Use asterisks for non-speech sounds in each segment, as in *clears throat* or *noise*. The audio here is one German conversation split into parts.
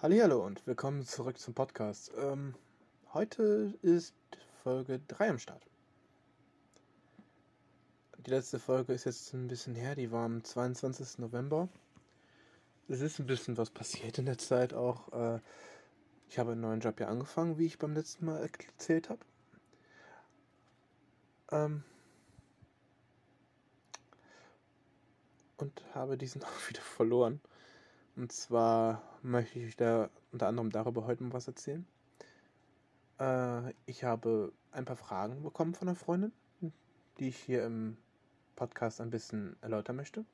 Hallo und willkommen zurück zum Podcast. Ähm, heute ist Folge 3 am Start. Die letzte Folge ist jetzt ein bisschen her, die war am 22. November. Es ist ein bisschen was passiert in der Zeit auch. Äh, ich habe einen neuen Job ja angefangen, wie ich beim letzten Mal erzählt habe. Ähm, und habe diesen *laughs* auch wieder verloren. Und zwar möchte ich da unter anderem darüber heute mal was erzählen. Äh, ich habe ein paar Fragen bekommen von einer Freundin, die ich hier im Podcast ein bisschen erläutern möchte.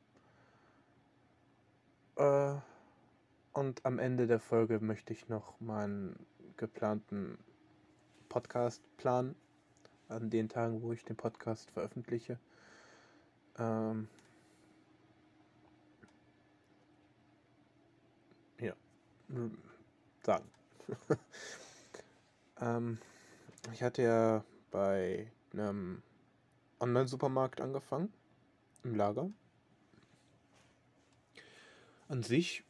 Äh, und am Ende der Folge möchte ich noch meinen geplanten Podcast-Plan an den Tagen, wo ich den Podcast veröffentliche, ähm, sagen. *laughs* ähm, ich hatte ja bei einem Online-Supermarkt angefangen, im Lager. An sich,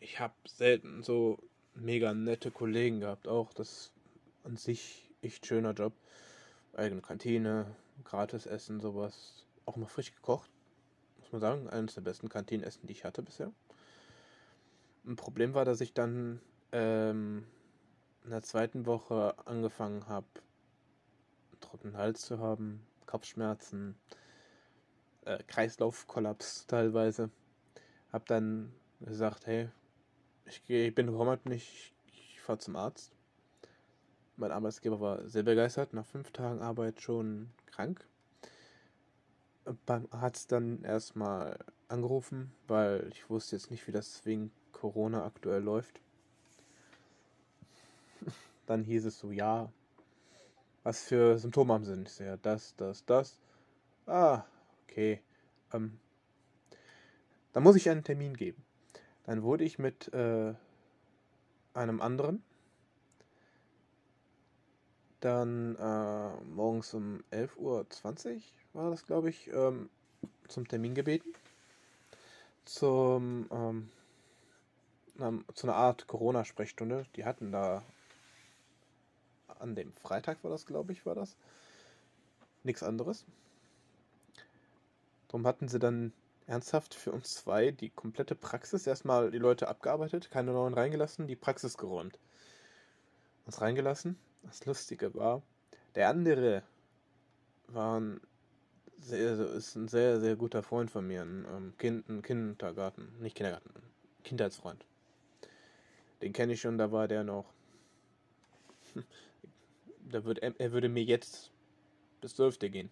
ich habe selten so mega nette Kollegen gehabt, auch das an sich echt schöner Job. Eigene Kantine, gratis Essen, sowas. Auch immer frisch gekocht, muss man sagen. Eines der besten Kantinenessen, die ich hatte bisher. Ein Problem war, dass ich dann ähm, in der zweiten Woche angefangen habe, trockenen Hals zu haben, Kopfschmerzen, äh, Kreislaufkollaps teilweise. Hab dann gesagt, hey, ich, geh, ich bin heute nicht, ich fahre zum Arzt. Mein Arbeitsgeber war sehr begeistert, nach fünf Tagen Arbeit schon krank. Beim Arzt dann erstmal angerufen, weil ich wusste jetzt nicht, wie das wegen Corona aktuell läuft. Dann hieß es so, ja, was für Symptome haben sie? So, ja, das, das, das. Ah, okay. Ähm, dann muss ich einen Termin geben. Dann wurde ich mit äh, einem anderen dann äh, morgens um 11.20 Uhr war das, glaube ich, ähm, zum Termin gebeten. Zum ähm, zu einer Art Corona-Sprechstunde. Die hatten da an dem Freitag war das, glaube ich, war das. Nichts anderes. Darum hatten sie dann ernsthaft für uns zwei die komplette Praxis, erstmal die Leute abgearbeitet, keine neuen reingelassen, die Praxis geräumt. Uns reingelassen. Das Lustige war, der andere war ein sehr, ist ein sehr, sehr guter Freund von mir, ein, ähm, kind, ein Kindergarten, nicht Kindergarten, Kindheitsfreund. Den kenne ich schon, da war der noch *laughs* da wird, er würde mir jetzt bis 12. gehen.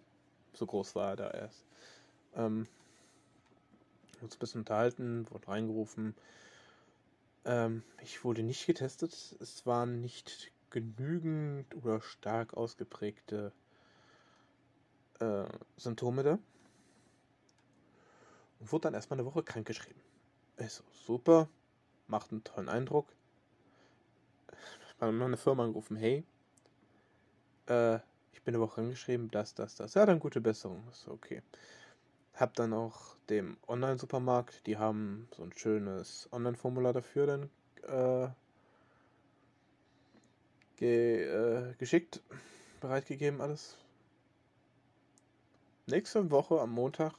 So groß war er da erst. Ähm, uns ein bisschen unterhalten, wurde reingerufen. Ähm, ich wurde nicht getestet. Es waren nicht genügend oder stark ausgeprägte äh, Symptome da. Und wurde dann erstmal eine Woche krankgeschrieben. Ich so, super, macht einen tollen Eindruck. Bei meiner Firma angerufen, hey, äh, ich bin eine Woche angeschrieben, das, das, das. Ja, dann gute Besserung. Ist okay. Hab dann auch dem Online-Supermarkt, die haben so ein schönes Online-Formular dafür dann äh, ge, äh, geschickt, bereitgegeben alles. Nächste Woche am Montag,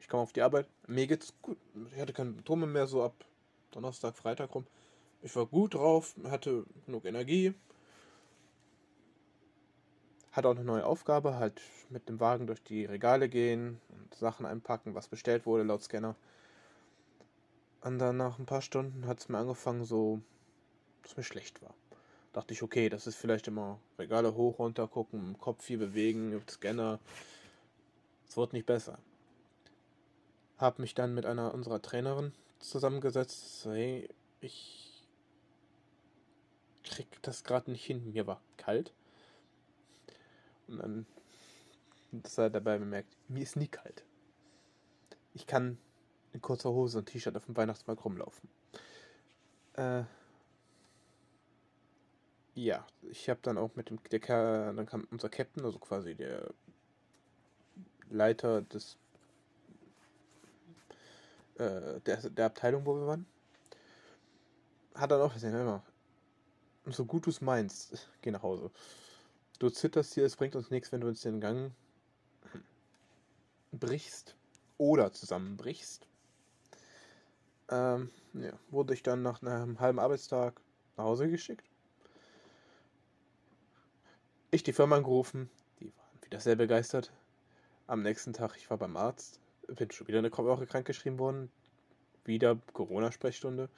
ich komme auf die Arbeit, mir geht's gut. Ich hatte keine Symptome mehr, so ab Donnerstag, Freitag rum. Ich war gut drauf, hatte genug Energie, hat auch eine neue Aufgabe, halt mit dem Wagen durch die Regale gehen und Sachen einpacken, was bestellt wurde laut Scanner. Und dann nach ein paar Stunden hat es mir angefangen so, dass mir schlecht war. Dachte ich, okay, das ist vielleicht immer Regale hoch, runter gucken, Kopf viel bewegen, Scanner. Es wird nicht besser. Hab mich dann mit einer unserer Trainerin zusammengesetzt. Hey, ich krieg das gerade nicht hin. Mir war kalt. Und dann das er dabei bemerkt, mir ist nie kalt. Ich kann in kurzer Hose und T-Shirt auf dem Weihnachtsmarkt rumlaufen. Äh, ja, ich habe dann auch mit dem, der, dann kam unser Captain, also quasi der Leiter des, äh, der, der Abteilung, wo wir waren, hat dann auch gesagt, immer, so gut du es meinst, *laughs* geh nach Hause. Du zitterst hier, es bringt uns nichts, wenn du uns den Gang brichst oder zusammenbrichst. Ähm, ja, wurde ich dann nach einem halben Arbeitstag nach Hause geschickt. Ich die Firma angerufen, die waren wieder sehr begeistert. Am nächsten Tag, ich war beim Arzt, bin schon wieder eine Woche krank geschrieben worden. Wieder Corona-Sprechstunde.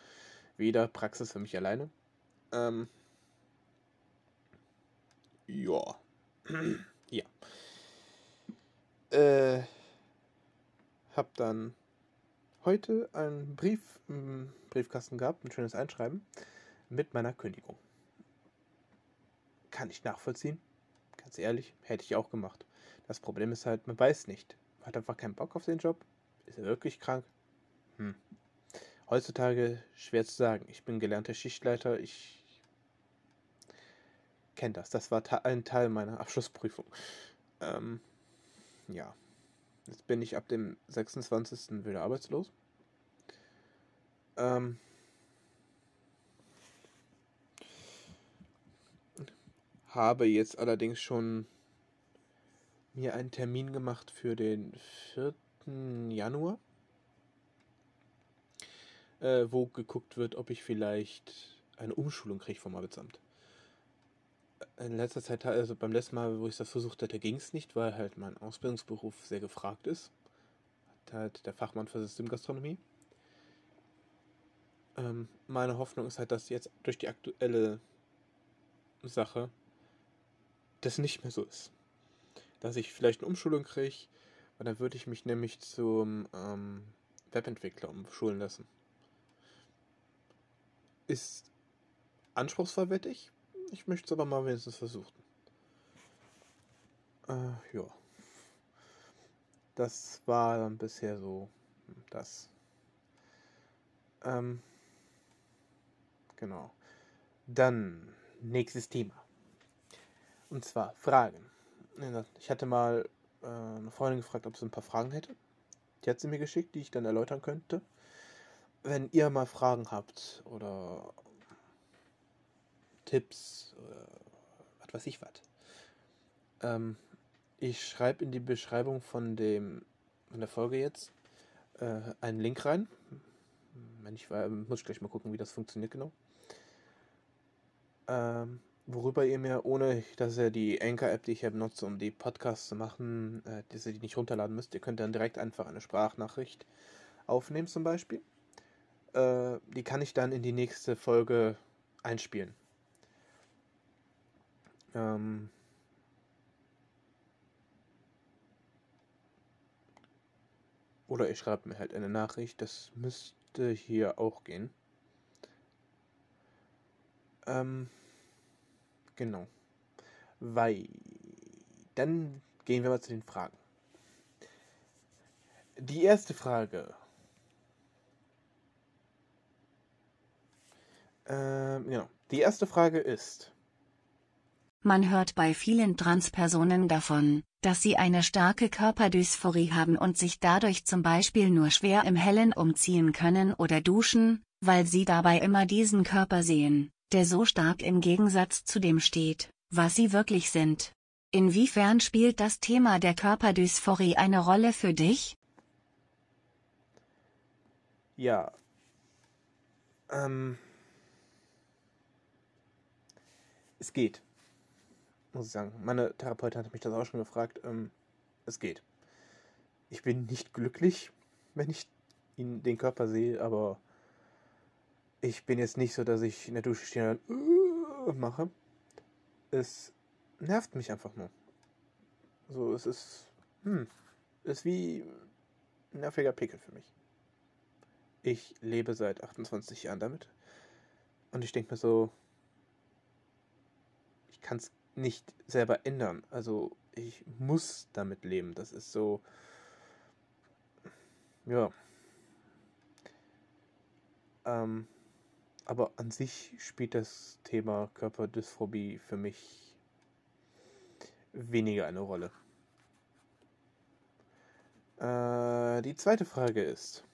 Wieder Praxis für mich alleine. Ähm, ja. *clears throat* ja. Äh, hab dann heute einen Brief im Briefkasten gehabt, ein schönes Einschreiben mit meiner Kündigung. Kann ich nachvollziehen. Ganz ehrlich, hätte ich auch gemacht. Das Problem ist halt, man weiß nicht. Hat einfach keinen Bock auf den Job? Ist er wirklich krank? Hm. Heutzutage schwer zu sagen. Ich bin gelernter Schichtleiter. Ich kenne das. Das war ein Teil meiner *laughs* Abschlussprüfung. Ähm, ja. Jetzt bin ich ab dem 26. wieder arbeitslos. Ähm, habe jetzt allerdings schon mir einen Termin gemacht für den 4. Januar, äh, wo geguckt wird, ob ich vielleicht eine Umschulung kriege vom Arbeitsamt. In letzter Zeit, also beim letzten Mal, wo ich das versucht hatte, ging es nicht, weil halt mein Ausbildungsberuf sehr gefragt ist. Hat halt der Fachmann für Systemgastronomie. Ähm, meine Hoffnung ist halt, dass jetzt durch die aktuelle Sache das nicht mehr so ist. Dass ich vielleicht eine Umschulung kriege, weil dann würde ich mich nämlich zum ähm, Webentwickler umschulen lassen. Ist anspruchsvoll, wette ich. Ich möchte es aber mal wenigstens versuchen. Äh, ja. Das war dann bisher so das. Ähm, genau. Dann nächstes Thema. Und zwar Fragen. Ich hatte mal äh, eine Freundin gefragt, ob sie ein paar Fragen hätte. Die hat sie mir geschickt, die ich dann erläutern könnte. Wenn ihr mal Fragen habt oder Tipps oder was weiß ich was. Ähm, ich schreibe in die Beschreibung von dem von der Folge jetzt äh, einen Link rein. Wenn ich muss ich gleich mal gucken, wie das funktioniert genau. Ähm, worüber ihr mir, ohne dass ihr die Anchor-App, die ich hier benutze, um die Podcasts zu machen, äh, dass ihr die nicht runterladen müsst, ihr könnt dann direkt einfach eine Sprachnachricht aufnehmen zum Beispiel. Äh, die kann ich dann in die nächste Folge einspielen. Ähm Oder ihr schreibt mir halt eine Nachricht, das müsste hier auch gehen. Ähm Genau. Weil. Dann gehen wir mal zu den Fragen. Die erste Frage. Ähm, genau. Die erste Frage ist. Man hört bei vielen Transpersonen davon, dass sie eine starke Körperdysphorie haben und sich dadurch zum Beispiel nur schwer im Hellen umziehen können oder duschen, weil sie dabei immer diesen Körper sehen der so stark im Gegensatz zu dem steht, was sie wirklich sind. Inwiefern spielt das Thema der Körperdysphorie eine Rolle für dich? Ja. Ähm. Es geht. Muss ich sagen. Meine Therapeutin hat mich das auch schon gefragt. Ähm, es geht. Ich bin nicht glücklich, wenn ich ihn, den Körper sehe, aber ich bin jetzt nicht so, dass ich in der Dusche stehe und uh, mache. Es nervt mich einfach nur. So, es ist, hm, ist wie ein nerviger Pickel für mich. Ich lebe seit 28 Jahren damit. Und ich denke mir so, ich kann es nicht selber ändern. Also ich muss damit leben. Das ist so, ja. Ähm, aber an sich spielt das Thema Körperdysphobie für mich weniger eine Rolle. Äh, die zweite Frage ist.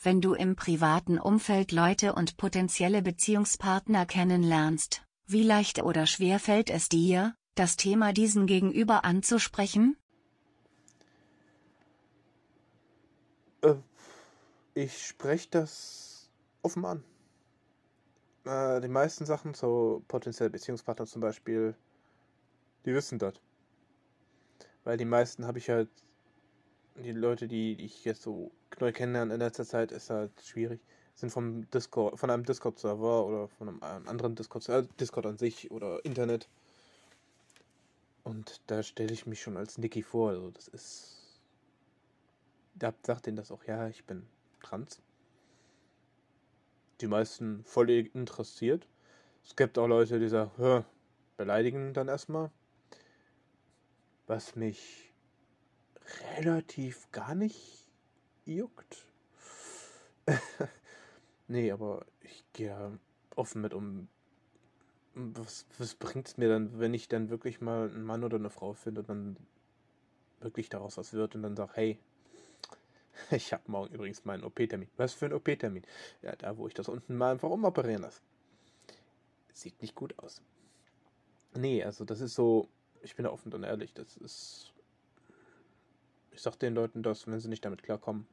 Wenn du im privaten Umfeld Leute und potenzielle Beziehungspartner kennenlernst, wie leicht oder schwer fällt es dir, das Thema diesen Gegenüber anzusprechen? Äh, ich spreche das offen an. Äh, die meisten Sachen, so potenzielle Beziehungspartner zum Beispiel, die wissen das. Weil die meisten habe ich halt, die Leute, die ich jetzt so neu kennenlerne in letzter Zeit, ist halt schwierig. Sind vom Discord, von einem Discord-Server oder von einem anderen Discord, äh, Discord an sich oder Internet. Und da stelle ich mich schon als Niki vor. Also das ist. Da sagt denen das auch, ja, ich bin trans. Die meisten voll interessiert. Es gibt auch Leute, die sagen, beleidigen dann erstmal. Was mich relativ gar nicht juckt. *laughs* nee, aber ich gehe offen mit um. Was, was bringt es mir dann, wenn ich dann wirklich mal einen Mann oder eine Frau finde und dann wirklich daraus was wird und dann sage, hey, *laughs* ich habe morgen übrigens meinen OP-Termin. Was für ein OP-Termin? Ja, da, wo ich das unten mal einfach umoperieren lasse. Sieht nicht gut aus. Nee, also das ist so, ich bin da offen und ehrlich, das ist. Ich sag den Leuten das, wenn sie nicht damit klarkommen,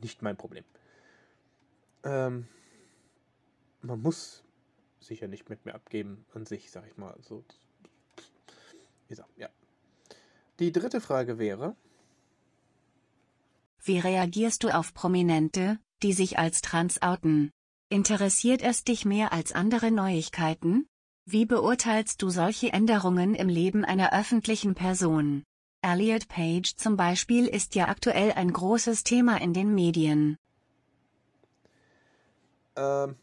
nicht mein Problem. Ähm, man muss sicher nicht mit mir abgeben an sich, sag ich mal. So, wie gesagt, ja. Die dritte Frage wäre. Wie reagierst du auf Prominente, die sich als trans outen? Interessiert es dich mehr als andere Neuigkeiten? Wie beurteilst du solche Änderungen im Leben einer öffentlichen Person? Elliot Page zum Beispiel ist ja aktuell ein großes Thema in den Medien. Ähm,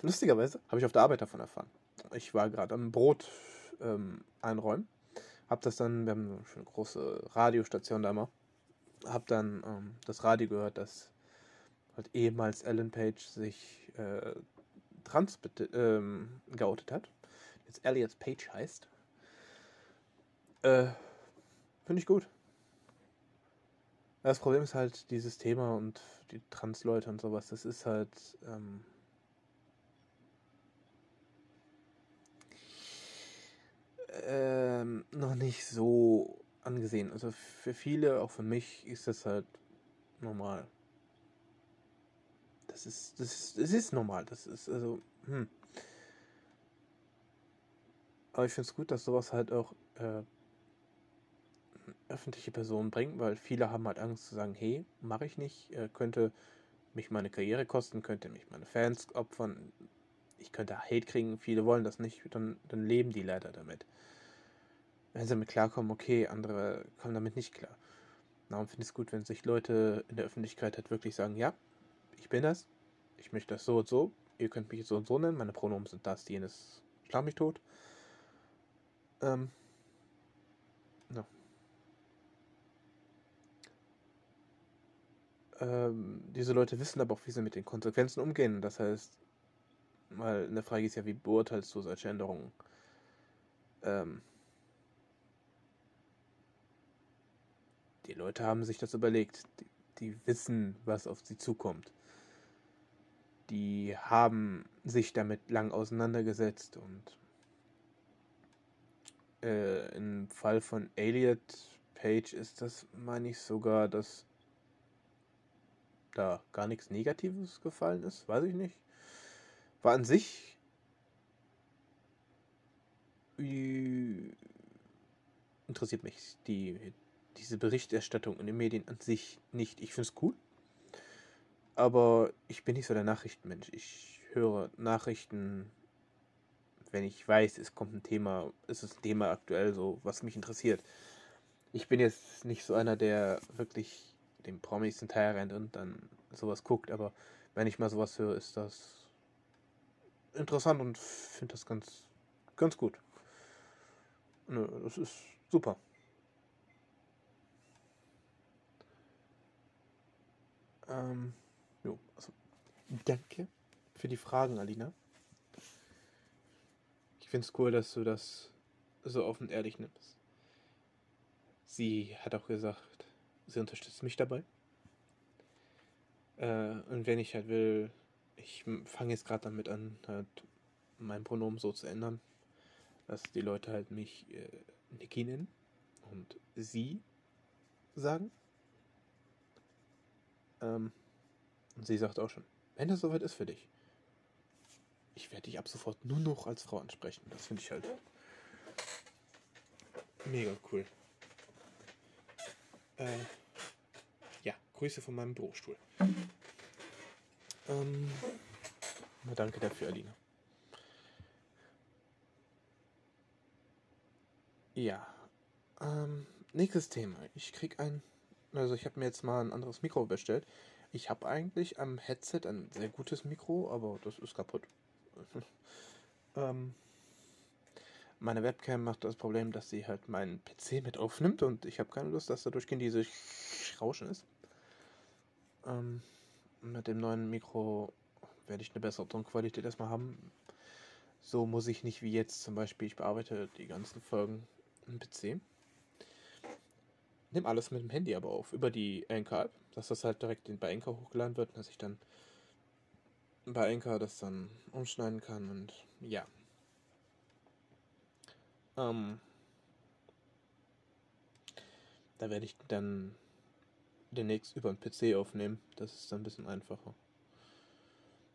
lustigerweise habe ich auf der Arbeit davon erfahren. Ich war gerade am Brot ähm, einräumen. Hab das dann, wir haben eine große Radiostation da mal. Hab dann ähm, das Radio gehört, dass halt ehemals Ellen Page sich äh, trans ähm, geoutet hat. Jetzt Elliot Page heißt. Äh, Finde ich gut. Das Problem ist halt dieses Thema und die Trans-Leute und sowas. Das ist halt. Ähm, ähm, noch nicht so angesehen. Also für viele, auch für mich, ist das halt normal. Das ist, das ist, das ist normal. Das ist, also, hm. Aber ich finde es gut, dass sowas halt auch äh, öffentliche Personen bringt, weil viele haben halt Angst zu sagen, hey, mache ich nicht, äh, könnte mich meine Karriere kosten, könnte mich meine Fans opfern, ich könnte Hate kriegen, viele wollen das nicht, dann, dann leben die leider damit. Wenn sie damit klarkommen, okay, andere kommen damit nicht klar. Darum finde ich es gut, wenn sich Leute in der Öffentlichkeit halt wirklich sagen, ja, ich bin das, ich möchte das so und so, ihr könnt mich so und so nennen, meine Pronomen sind das, jenes, schlag mich tot. Ähm, ja. ähm, diese Leute wissen aber auch, wie sie mit den Konsequenzen umgehen. Das heißt, mal eine Frage ist ja, wie beurteilst du solche Änderungen? Ähm, die Leute haben sich das überlegt. Die, die wissen, was auf sie zukommt. Die haben sich damit lang auseinandergesetzt und äh, im Fall von Elliot Page ist das, meine ich, sogar das da gar nichts Negatives gefallen ist, weiß ich nicht. War an sich interessiert mich die, diese Berichterstattung in den Medien an sich nicht. Ich finde es cool. Aber ich bin nicht so der Nachrichtenmensch. Ich höre Nachrichten, wenn ich weiß, es kommt ein Thema, es ist ein Thema aktuell so, was mich interessiert. Ich bin jetzt nicht so einer, der wirklich dem Promis hinterher rennt und dann sowas guckt, aber wenn ich mal sowas höre, ist das interessant und finde das ganz, ganz gut. Nö, das ist super. Ähm, jo, also, danke für die Fragen, Alina. Ich finde es cool, dass du das so offen und ehrlich nimmst. Sie hat auch gesagt, sie unterstützt mich dabei. Äh, und wenn ich halt will, ich fange jetzt gerade damit an, halt mein Pronomen so zu ändern, dass die Leute halt mich äh, Niki nennen und sie sagen. Ähm, und sie sagt auch schon, wenn das soweit ist für dich, ich werde dich ab sofort nur noch als Frau ansprechen. Das finde ich halt mega cool. Äh, ja, Grüße von meinem Bürostuhl. Ähm, danke dafür, Alina. Ja. Ähm, nächstes Thema. Ich krieg ein. Also ich habe mir jetzt mal ein anderes Mikro bestellt. Ich habe eigentlich am Headset ein sehr gutes Mikro, aber das ist kaputt. *laughs* ähm, meine Webcam macht das Problem, dass sie halt meinen PC mit aufnimmt und ich habe keine Lust, dass da durchgehend diese Rauschen ist. Ähm, mit dem neuen Mikro werde ich eine bessere Tonqualität erstmal haben. So muss ich nicht wie jetzt zum Beispiel, ich bearbeite die ganzen Folgen im PC. Nimm alles mit dem Handy aber auf, über die Anchor-App, dass das halt direkt bei Anchor hochgeladen wird, dass ich dann bei Anchor das dann umschneiden kann und ja. Ähm, da werde ich dann demnächst über den PC aufnehmen. Das ist dann ein bisschen einfacher.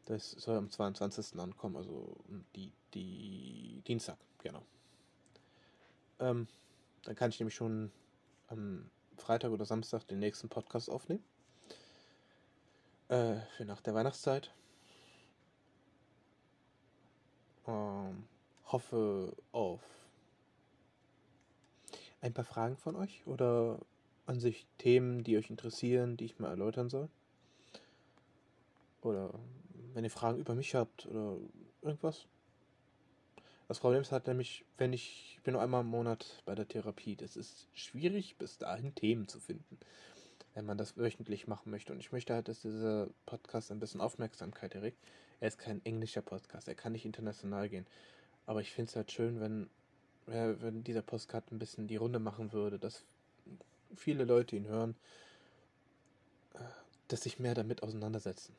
Das soll am 22. ankommen, also die, die Dienstag, genau. Ähm, dann kann ich nämlich schon am Freitag oder Samstag den nächsten Podcast aufnehmen. Äh, für nach der Weihnachtszeit. Ähm, hoffe auf ein paar Fragen von euch oder an sich Themen, die euch interessieren, die ich mal erläutern soll. Oder wenn ihr Fragen über mich habt oder irgendwas. Das Problem ist halt nämlich, wenn ich, ich bin nur einmal im Monat bei der Therapie, das ist schwierig, bis dahin Themen zu finden, wenn man das wöchentlich machen möchte. Und ich möchte halt, dass dieser Podcast ein bisschen Aufmerksamkeit erregt. Er ist kein englischer Podcast, er kann nicht international gehen. Aber ich finde es halt schön, wenn, wenn dieser Podcast ein bisschen die Runde machen würde, dass viele Leute ihn hören, dass sich mehr damit auseinandersetzen.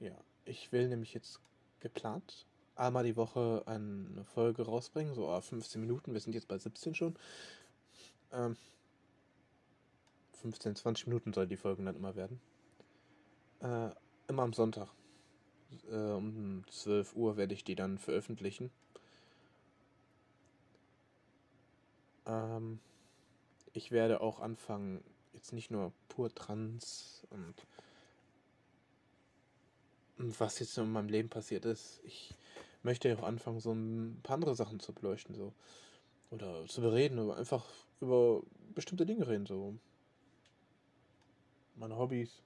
Ja, ich will nämlich jetzt geplant einmal die Woche eine Folge rausbringen, so 15 Minuten. Wir sind jetzt bei 17 schon. Ähm, 15, 20 Minuten soll die Folgen dann immer werden. Äh, immer am Sonntag. Äh, um 12 Uhr werde ich die dann veröffentlichen. Ähm, ich werde auch anfangen, jetzt nicht nur pur trans und was jetzt in meinem Leben passiert ist. Ich möchte ja auch anfangen, so ein paar andere Sachen zu beleuchten, so. Oder zu bereden, oder einfach über bestimmte Dinge reden, so. Meine Hobbys.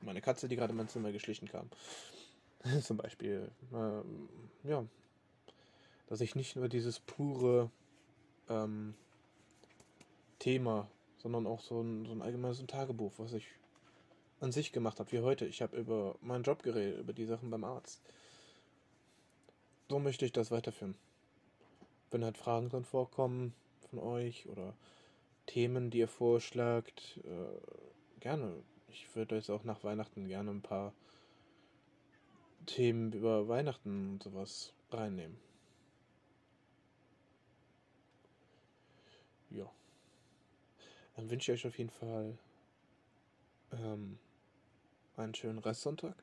Meine Katze, die gerade in mein Zimmer geschlichen kam. *laughs* Zum Beispiel. Ähm, ja. Dass ich nicht nur dieses pure ähm, Thema, sondern auch so ein, so ein allgemeines Tagebuch, was ich an sich gemacht habe, wie heute. Ich habe über meinen Job geredet, über die Sachen beim Arzt. So möchte ich das weiterführen. Wenn halt Fragen dann vorkommen von euch oder Themen, die ihr vorschlagt, äh, gerne. Ich würde jetzt auch nach Weihnachten gerne ein paar Themen über Weihnachten und sowas reinnehmen. Ja. Dann wünsche ich euch auf jeden Fall ähm, einen schönen Restsonntag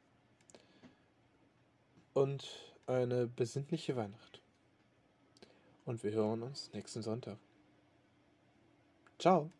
und eine besinnliche Weihnacht. Und wir hören uns nächsten Sonntag. Ciao.